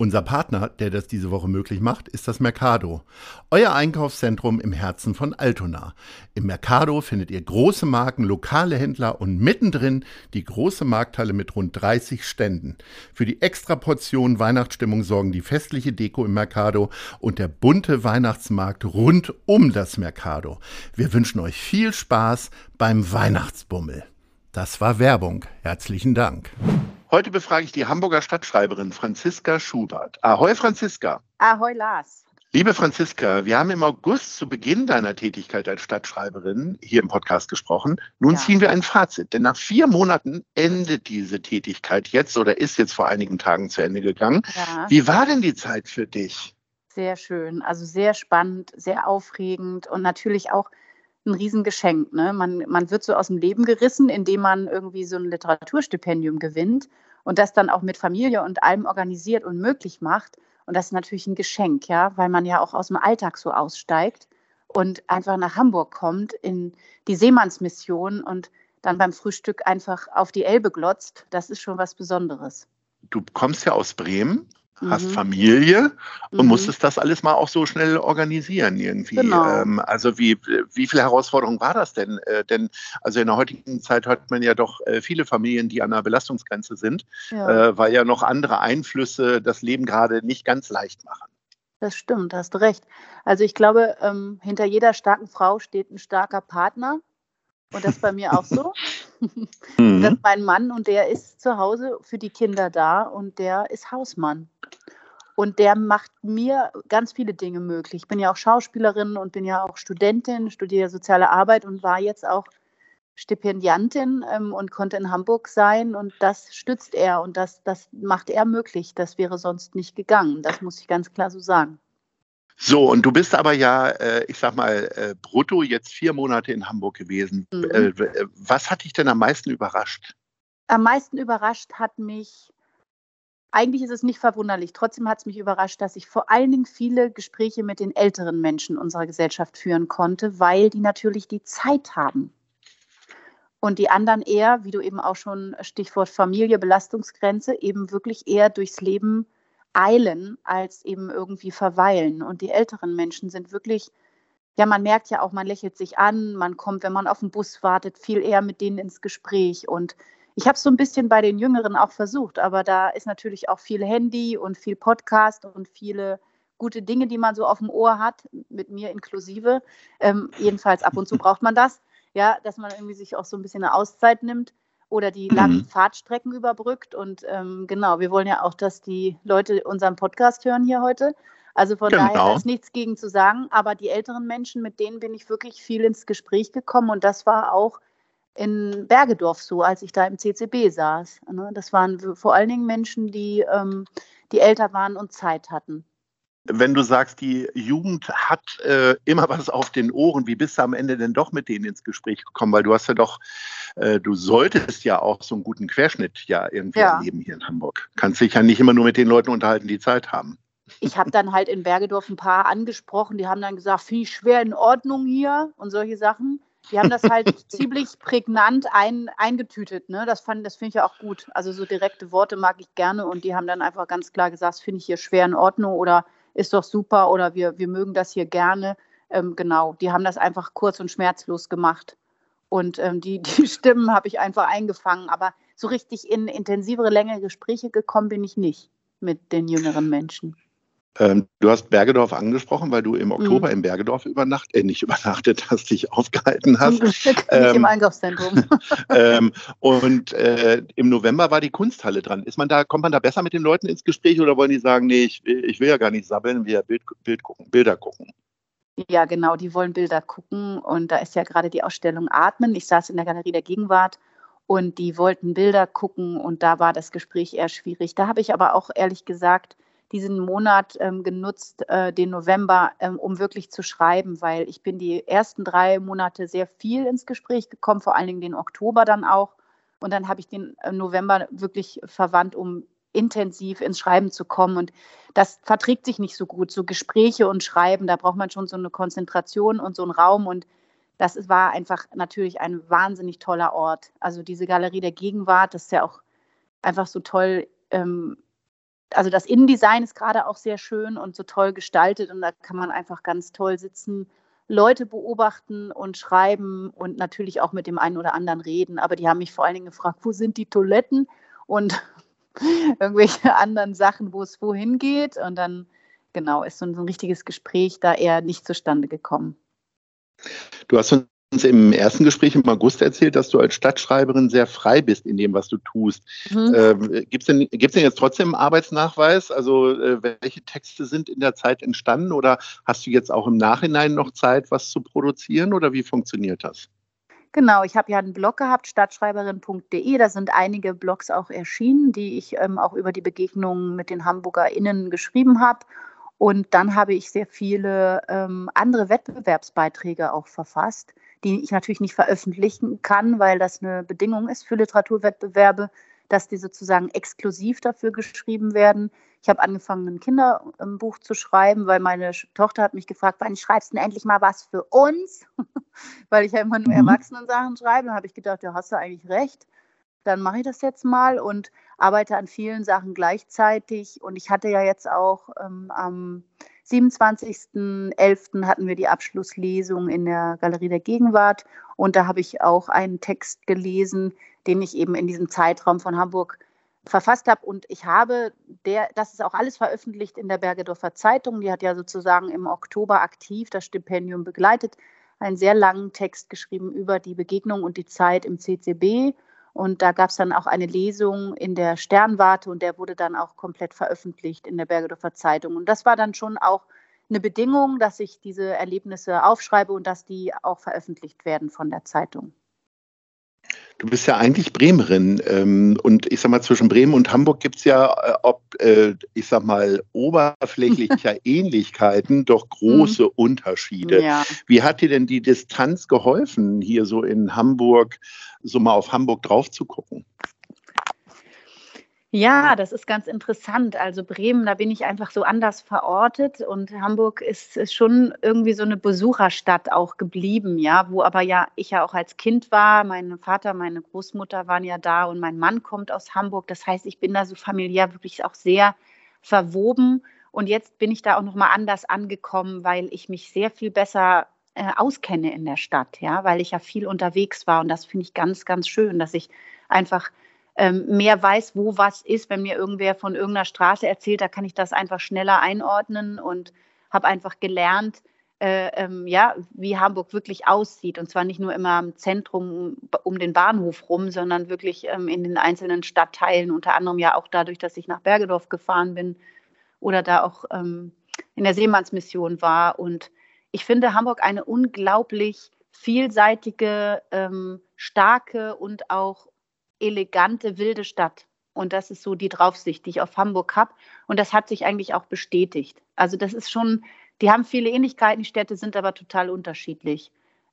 Unser Partner, der das diese Woche möglich macht, ist das Mercado. Euer Einkaufszentrum im Herzen von Altona. Im Mercado findet ihr große Marken, lokale Händler und mittendrin die große Markthalle mit rund 30 Ständen. Für die extra Portion Weihnachtsstimmung sorgen die festliche Deko im Mercado und der bunte Weihnachtsmarkt rund um das Mercado. Wir wünschen euch viel Spaß beim Weihnachtsbummel. Das war Werbung. Herzlichen Dank. Heute befrage ich die Hamburger Stadtschreiberin Franziska Schubert. Ahoi, Franziska. Ahoi, Lars. Liebe Franziska, wir haben im August zu Beginn deiner Tätigkeit als Stadtschreiberin hier im Podcast gesprochen. Nun ja. ziehen wir ein Fazit, denn nach vier Monaten endet diese Tätigkeit jetzt oder ist jetzt vor einigen Tagen zu Ende gegangen. Ja. Wie war denn die Zeit für dich? Sehr schön, also sehr spannend, sehr aufregend und natürlich auch ein Riesengeschenk. Ne? Man, man wird so aus dem Leben gerissen, indem man irgendwie so ein Literaturstipendium gewinnt und das dann auch mit Familie und allem organisiert und möglich macht. Und das ist natürlich ein Geschenk, ja, weil man ja auch aus dem Alltag so aussteigt und einfach nach Hamburg kommt in die Seemannsmission und dann beim Frühstück einfach auf die Elbe glotzt. Das ist schon was Besonderes. Du kommst ja aus Bremen hast mhm. Familie und mhm. musstest das alles mal auch so schnell organisieren irgendwie. Genau. Ähm, also wie, wie viel Herausforderung war das denn? Äh, denn also in der heutigen Zeit hat man ja doch äh, viele Familien, die an der Belastungsgrenze sind, ja. Äh, weil ja noch andere Einflüsse das Leben gerade nicht ganz leicht machen. Das stimmt, hast recht. Also ich glaube, ähm, hinter jeder starken Frau steht ein starker Partner. Und das bei mir auch so. Mhm. Das ist mein Mann und der ist zu Hause für die Kinder da und der ist Hausmann. Und der macht mir ganz viele Dinge möglich. Ich bin ja auch Schauspielerin und bin ja auch Studentin, studiere soziale Arbeit und war jetzt auch Stipendiantin ähm, und konnte in Hamburg sein. Und das stützt er und das, das macht er möglich. Das wäre sonst nicht gegangen. Das muss ich ganz klar so sagen. So, und du bist aber ja, äh, ich sag mal, äh, brutto jetzt vier Monate in Hamburg gewesen. Mhm. Äh, was hat dich denn am meisten überrascht? Am meisten überrascht hat mich eigentlich ist es nicht verwunderlich. Trotzdem hat es mich überrascht, dass ich vor allen Dingen viele Gespräche mit den älteren Menschen unserer Gesellschaft führen konnte, weil die natürlich die Zeit haben. Und die anderen eher, wie du eben auch schon Stichwort Familie, Belastungsgrenze, eben wirklich eher durchs Leben eilen, als eben irgendwie verweilen. Und die älteren Menschen sind wirklich, ja, man merkt ja auch, man lächelt sich an, man kommt, wenn man auf den Bus wartet, viel eher mit denen ins Gespräch und ich habe es so ein bisschen bei den Jüngeren auch versucht, aber da ist natürlich auch viel Handy und viel Podcast und viele gute Dinge, die man so auf dem Ohr hat, mit mir inklusive. Ähm, jedenfalls ab und zu braucht man das, ja, dass man irgendwie sich auch so ein bisschen eine Auszeit nimmt oder die langen mhm. Fahrtstrecken überbrückt. Und ähm, genau, wir wollen ja auch, dass die Leute unseren Podcast hören hier heute. Also von genau. daher ist nichts gegen zu sagen. Aber die älteren Menschen, mit denen bin ich wirklich viel ins Gespräch gekommen. Und das war auch in Bergedorf so, als ich da im CCB saß. Ne? Das waren vor allen Dingen Menschen, die, ähm, die älter waren und Zeit hatten. Wenn du sagst, die Jugend hat äh, immer was auf den Ohren, wie bist du am Ende denn doch mit denen ins Gespräch gekommen? Weil du hast ja doch, äh, du solltest ja auch so einen guten Querschnitt ja irgendwie ja. erleben hier in Hamburg. Kannst dich ja nicht immer nur mit den Leuten unterhalten, die Zeit haben. Ich habe dann halt in Bergedorf ein paar angesprochen, die haben dann gesagt, finde ich schwer in Ordnung hier und solche Sachen. Die haben das halt ziemlich prägnant ein, eingetütet. Ne? Das, das finde ich ja auch gut. Also so direkte Worte mag ich gerne und die haben dann einfach ganz klar gesagt, finde ich hier schwer in Ordnung oder ist doch super oder wir, wir mögen das hier gerne. Ähm, genau, die haben das einfach kurz und schmerzlos gemacht. Und ähm, die, die Stimmen habe ich einfach eingefangen. Aber so richtig in intensivere, längere Gespräche gekommen bin ich nicht mit den jüngeren Menschen. Ähm, du hast Bergedorf angesprochen, weil du im Oktober mhm. in Bergedorf übernachtet, äh, nicht übernachtet hast, dich aufgehalten hast. ähm, nicht im Einkaufszentrum. ähm, und äh, im November war die Kunsthalle dran. Ist man da, kommt man da besser mit den Leuten ins Gespräch oder wollen die sagen, nee, ich, ich will ja gar nicht sabbeln, wir Bild, Bild gucken, Bilder gucken? Ja, genau, die wollen Bilder gucken. Und da ist ja gerade die Ausstellung Atmen. Ich saß in der Galerie der Gegenwart und die wollten Bilder gucken und da war das Gespräch eher schwierig. Da habe ich aber auch ehrlich gesagt diesen Monat ähm, genutzt, äh, den November, ähm, um wirklich zu schreiben, weil ich bin die ersten drei Monate sehr viel ins Gespräch gekommen, vor allen Dingen den Oktober dann auch. Und dann habe ich den äh, November wirklich verwandt, um intensiv ins Schreiben zu kommen. Und das verträgt sich nicht so gut. So Gespräche und Schreiben, da braucht man schon so eine Konzentration und so einen Raum. Und das war einfach natürlich ein wahnsinnig toller Ort. Also diese Galerie der Gegenwart, das ist ja auch einfach so toll. Ähm, also das Innendesign ist gerade auch sehr schön und so toll gestaltet und da kann man einfach ganz toll sitzen, Leute beobachten und schreiben und natürlich auch mit dem einen oder anderen reden. Aber die haben mich vor allen Dingen gefragt, wo sind die Toiletten und irgendwelche anderen Sachen, wo es wohin geht. Und dann, genau, ist so ein, so ein richtiges Gespräch da eher nicht zustande gekommen. Du hast uns im ersten Gespräch im August erzählt, dass du als Stadtschreiberin sehr frei bist in dem, was du tust. Mhm. Ähm, Gibt es denn, gibt's denn jetzt trotzdem einen Arbeitsnachweis? Also äh, welche Texte sind in der Zeit entstanden oder hast du jetzt auch im Nachhinein noch Zeit, was zu produzieren oder wie funktioniert das? Genau, ich habe ja einen Blog gehabt, stadtschreiberin.de. Da sind einige Blogs auch erschienen, die ich ähm, auch über die Begegnungen mit den HamburgerInnen geschrieben habe. Und dann habe ich sehr viele ähm, andere Wettbewerbsbeiträge auch verfasst die ich natürlich nicht veröffentlichen kann, weil das eine Bedingung ist für Literaturwettbewerbe, dass die sozusagen exklusiv dafür geschrieben werden. Ich habe angefangen, ein Kinderbuch zu schreiben, weil meine Tochter hat mich gefragt, wann schreibst du denn endlich mal was für uns? weil ich ja immer nur mhm. Erwachsenensachen schreibe. Da habe ich gedacht, ja, hast du eigentlich recht. Dann mache ich das jetzt mal und arbeite an vielen Sachen gleichzeitig. Und ich hatte ja jetzt auch ähm, am 27.11. hatten wir die Abschlusslesung in der Galerie der Gegenwart. Und da habe ich auch einen Text gelesen, den ich eben in diesem Zeitraum von Hamburg verfasst habe. Und ich habe der, das ist auch alles veröffentlicht in der Bergedorfer Zeitung, die hat ja sozusagen im Oktober aktiv das Stipendium begleitet, einen sehr langen Text geschrieben über die Begegnung und die Zeit im CCB und da gab es dann auch eine Lesung in der Sternwarte und der wurde dann auch komplett veröffentlicht in der Bergedorfer Zeitung. Und das war dann schon auch eine Bedingung, dass ich diese Erlebnisse aufschreibe und dass die auch veröffentlicht werden von der Zeitung. Du bist ja eigentlich Bremerin ähm, und ich sag mal, zwischen Bremen und Hamburg gibt es ja, äh, ob, äh, ich sag mal, oberflächlicher Ähnlichkeiten, doch große mhm. Unterschiede. Ja. Wie hat dir denn die Distanz geholfen, hier so in Hamburg, so mal auf Hamburg drauf zu gucken? Ja, das ist ganz interessant. Also Bremen, da bin ich einfach so anders verortet und Hamburg ist, schon irgendwie so eine Besucherstadt auch geblieben, ja, wo aber ja ich ja auch als Kind war. Mein Vater, meine Großmutter waren ja da und mein Mann kommt aus Hamburg. Das heißt, ich bin da so familiär wirklich auch sehr verwoben und jetzt bin ich da auch noch mal anders angekommen, weil ich mich sehr viel besser äh, auskenne in der Stadt, ja, weil ich ja viel unterwegs war und das finde ich ganz, ganz schön, dass ich einfach ähm, mehr weiß, wo was ist. Wenn mir irgendwer von irgendeiner Straße erzählt, da kann ich das einfach schneller einordnen und habe einfach gelernt, äh, ähm, ja, wie Hamburg wirklich aussieht. Und zwar nicht nur immer im Zentrum um den Bahnhof rum, sondern wirklich ähm, in den einzelnen Stadtteilen, unter anderem ja auch dadurch, dass ich nach Bergedorf gefahren bin oder da auch ähm, in der Seemannsmission war. Und ich finde Hamburg eine unglaublich vielseitige, ähm, starke und auch elegante, wilde Stadt. Und das ist so die Draufsicht, die ich auf Hamburg habe. Und das hat sich eigentlich auch bestätigt. Also das ist schon, die haben viele Ähnlichkeiten, die Städte sind aber total unterschiedlich.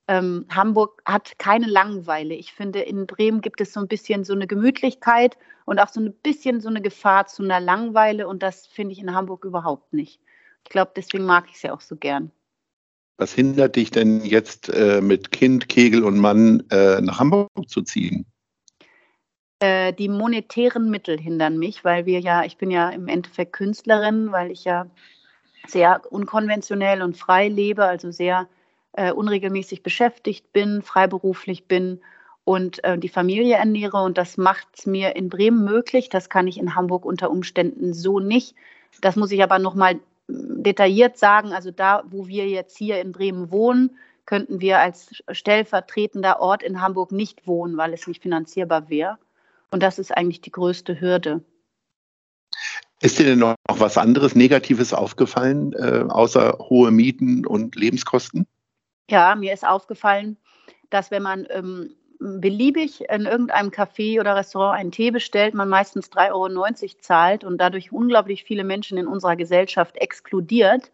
Ähm, Hamburg hat keine Langeweile. Ich finde, in Bremen gibt es so ein bisschen so eine Gemütlichkeit und auch so ein bisschen so eine Gefahr zu einer Langeweile. Und das finde ich in Hamburg überhaupt nicht. Ich glaube, deswegen mag ich es ja auch so gern. Was hindert dich denn jetzt äh, mit Kind, Kegel und Mann äh, nach Hamburg zu ziehen? Äh, die monetären Mittel hindern mich, weil wir ja, ich bin ja im Endeffekt Künstlerin, weil ich ja sehr unkonventionell und frei lebe, also sehr äh, unregelmäßig beschäftigt bin, freiberuflich bin und äh, die Familie ernähre. Und das macht es mir in Bremen möglich. Das kann ich in Hamburg unter Umständen so nicht. Das muss ich aber nochmal detailliert sagen. Also da, wo wir jetzt hier in Bremen wohnen, könnten wir als stellvertretender Ort in Hamburg nicht wohnen, weil es nicht finanzierbar wäre. Und das ist eigentlich die größte Hürde. Ist dir denn noch was anderes Negatives aufgefallen, äh, außer hohe Mieten und Lebenskosten? Ja, mir ist aufgefallen, dass wenn man ähm, beliebig in irgendeinem Café oder Restaurant einen Tee bestellt, man meistens 3,90 Euro zahlt und dadurch unglaublich viele Menschen in unserer Gesellschaft exkludiert.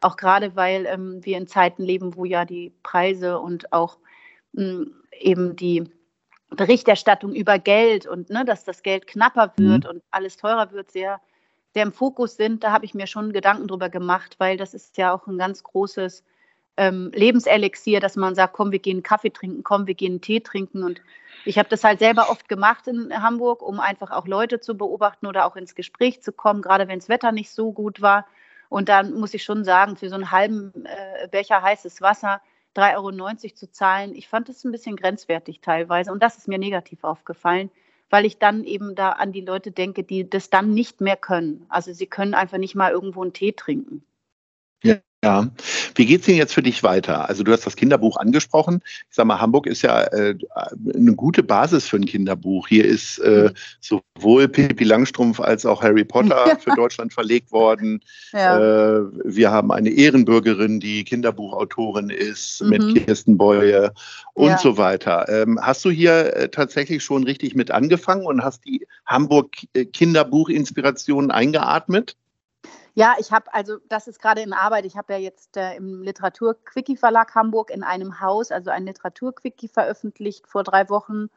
Auch gerade, weil ähm, wir in Zeiten leben, wo ja die Preise und auch mh, hm, eben die Berichterstattung über Geld und ne, dass das Geld knapper wird mhm. und alles teurer wird, sehr, sehr im Fokus sind. Da habe ich mir schon Gedanken drüber gemacht, weil das ist ja auch ein ganz großes ähm, Lebenselixier, dass man sagt, komm, wir gehen Kaffee trinken, komm, wir gehen Tee trinken. Und ich habe das halt selber oft gemacht in Hamburg, um einfach auch Leute zu beobachten oder auch ins Gespräch zu kommen, gerade wenn das Wetter nicht so gut war. Und dann muss ich schon sagen, für so einen halben äh, Becher heißes Wasser 3,90 Euro zu zahlen, ich fand das ein bisschen grenzwertig teilweise. Und das ist mir negativ aufgefallen, weil ich dann eben da an die Leute denke, die das dann nicht mehr können. Also sie können einfach nicht mal irgendwo einen Tee trinken. Ja, ja. Wie geht's denn jetzt für dich weiter? Also du hast das Kinderbuch angesprochen. Ich sag mal, Hamburg ist ja äh, eine gute Basis für ein Kinderbuch. Hier ist äh, sowohl Pippi Langstrumpf als auch Harry Potter ja. für Deutschland verlegt worden. Ja. Äh, wir haben eine Ehrenbürgerin, die Kinderbuchautorin ist, mhm. mit Kirsten Beue und ja. so weiter. Ähm, hast du hier äh, tatsächlich schon richtig mit angefangen und hast die Hamburg äh, Kinderbuch-Inspiration eingeatmet? Ja, ich habe, also das ist gerade in Arbeit. Ich habe ja jetzt äh, im Literatur-Quickie Verlag Hamburg in einem Haus, also ein Literatur-Quickie veröffentlicht vor drei Wochen.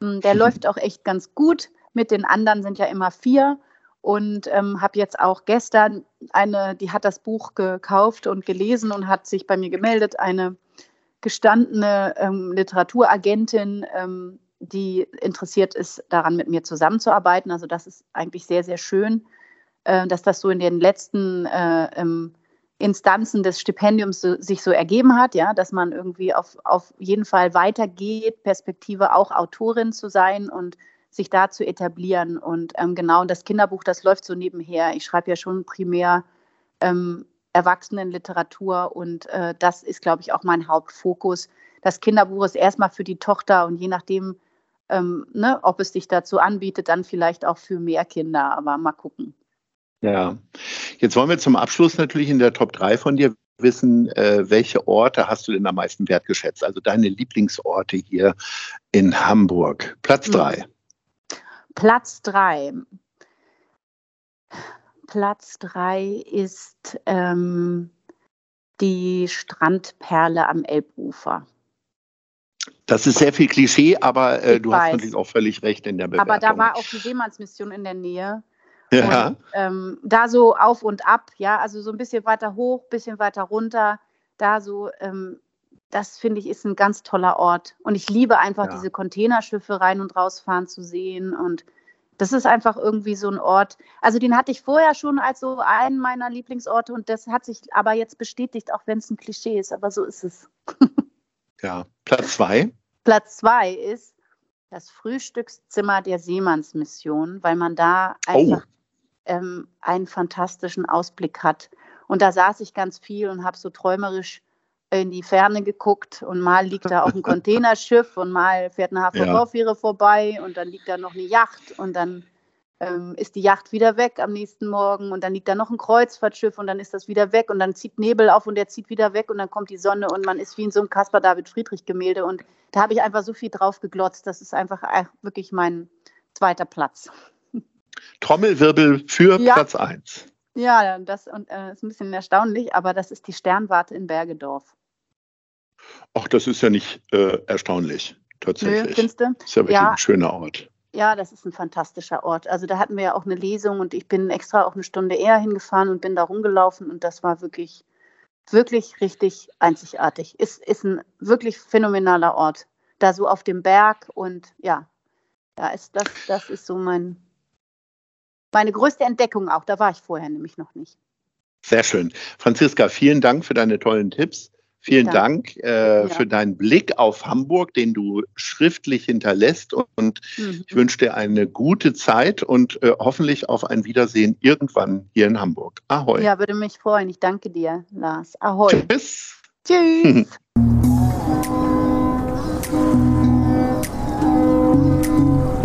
Hm, der mhm. läuft auch echt ganz gut. Mit den anderen sind ja immer vier. Und ähm, habe jetzt auch gestern eine, die hat das Buch gekauft und gelesen und hat sich bei mir gemeldet, eine gestandene ähm, Literaturagentin, ähm, die interessiert ist, daran mit mir zusammenzuarbeiten. Also das ist eigentlich sehr, sehr schön äh, dass das so in den letzten äh, ähm, Instanzen des Stipendiums so, sich so ergeben hat, ja, dass man irgendwie auf, auf jeden Fall weitergeht, Perspektive auch Autorin zu sein und sich da zu etablieren. Und ähm, genau, das Kinderbuch, das läuft so nebenher. Ich schreibe ja schon primär ähm, Erwachsenenliteratur und äh, das ist, glaube ich, auch mein Hauptfokus. Das Kinderbuch ist erstmal für die Tochter und je nachdem, ähm, ne, ob es sich dazu anbietet, dann vielleicht auch für mehr Kinder, aber mal gucken. Ja, jetzt wollen wir zum Abschluss natürlich in der Top 3 von dir wissen, äh, welche Orte hast du denn am meisten wertgeschätzt? Also deine Lieblingsorte hier in Hamburg. Platz 3. Hm. Platz 3. Platz 3 ist ähm, die Strandperle am Elbufer. Das ist sehr viel Klischee, aber äh, du weiß. hast natürlich auch völlig recht in der Bewertung. Aber da war auch die Seemannsmission in der Nähe. Ja. Und, ähm, da so auf und ab, ja, also so ein bisschen weiter hoch, bisschen weiter runter, da so, ähm, das finde ich ist ein ganz toller Ort. Und ich liebe einfach ja. diese Containerschiffe rein und rausfahren zu sehen. Und das ist einfach irgendwie so ein Ort. Also den hatte ich vorher schon als so einen meiner Lieblingsorte und das hat sich aber jetzt bestätigt, auch wenn es ein Klischee ist, aber so ist es. ja, Platz zwei. Platz zwei ist das Frühstückszimmer der Seemannsmission, weil man da oh. einfach oh ähm, einen fantastischen Ausblick hat. Und da saß ich ganz viel und habe so träumerisch in die Ferne geguckt und mal liegt da auch ein Containerschiff und mal fährt eine HVV-Fähre ja. vorbei und dann liegt da noch eine Yacht und dann ähm, ist die Yacht wieder weg am nächsten Morgen und dann liegt da noch ein Kreuzfahrtschiff und dann ist das wieder weg und dann zieht Nebel auf und der zieht wieder weg und dann kommt die Sonne und man ist wie in so einem Caspar David Friedrich Gemälde und da habe ich einfach so viel drauf geglotzt. Das ist einfach äh, wirklich mein zweiter Platz. Trommelwirbel für ja. Platz 1. Ja, das und, äh, ist ein bisschen erstaunlich, aber das ist die Sternwarte in Bergedorf. Ach, das ist ja nicht äh, erstaunlich, tatsächlich. Nö, du? Das ist ja wirklich ja. ein schöner Ort. Ja, das ist ein fantastischer Ort. Also da hatten wir ja auch eine Lesung und ich bin extra auch eine Stunde eher hingefahren und bin da rumgelaufen und das war wirklich, wirklich richtig einzigartig. Ist, ist ein wirklich phänomenaler Ort. Da so auf dem Berg und ja, da ist das, das ist so mein, meine größte Entdeckung auch. Da war ich vorher nämlich noch nicht. Sehr schön. Franziska, vielen Dank für deine tollen Tipps. Vielen Dank, Dank äh, ja. für deinen Blick auf Hamburg, den du schriftlich hinterlässt. Und mhm. ich wünsche dir eine gute Zeit und äh, hoffentlich auf ein Wiedersehen irgendwann hier in Hamburg. Ahoi. Ja, würde mich freuen. Ich danke dir, Lars. Ahoi. Tschüss. Tschüss.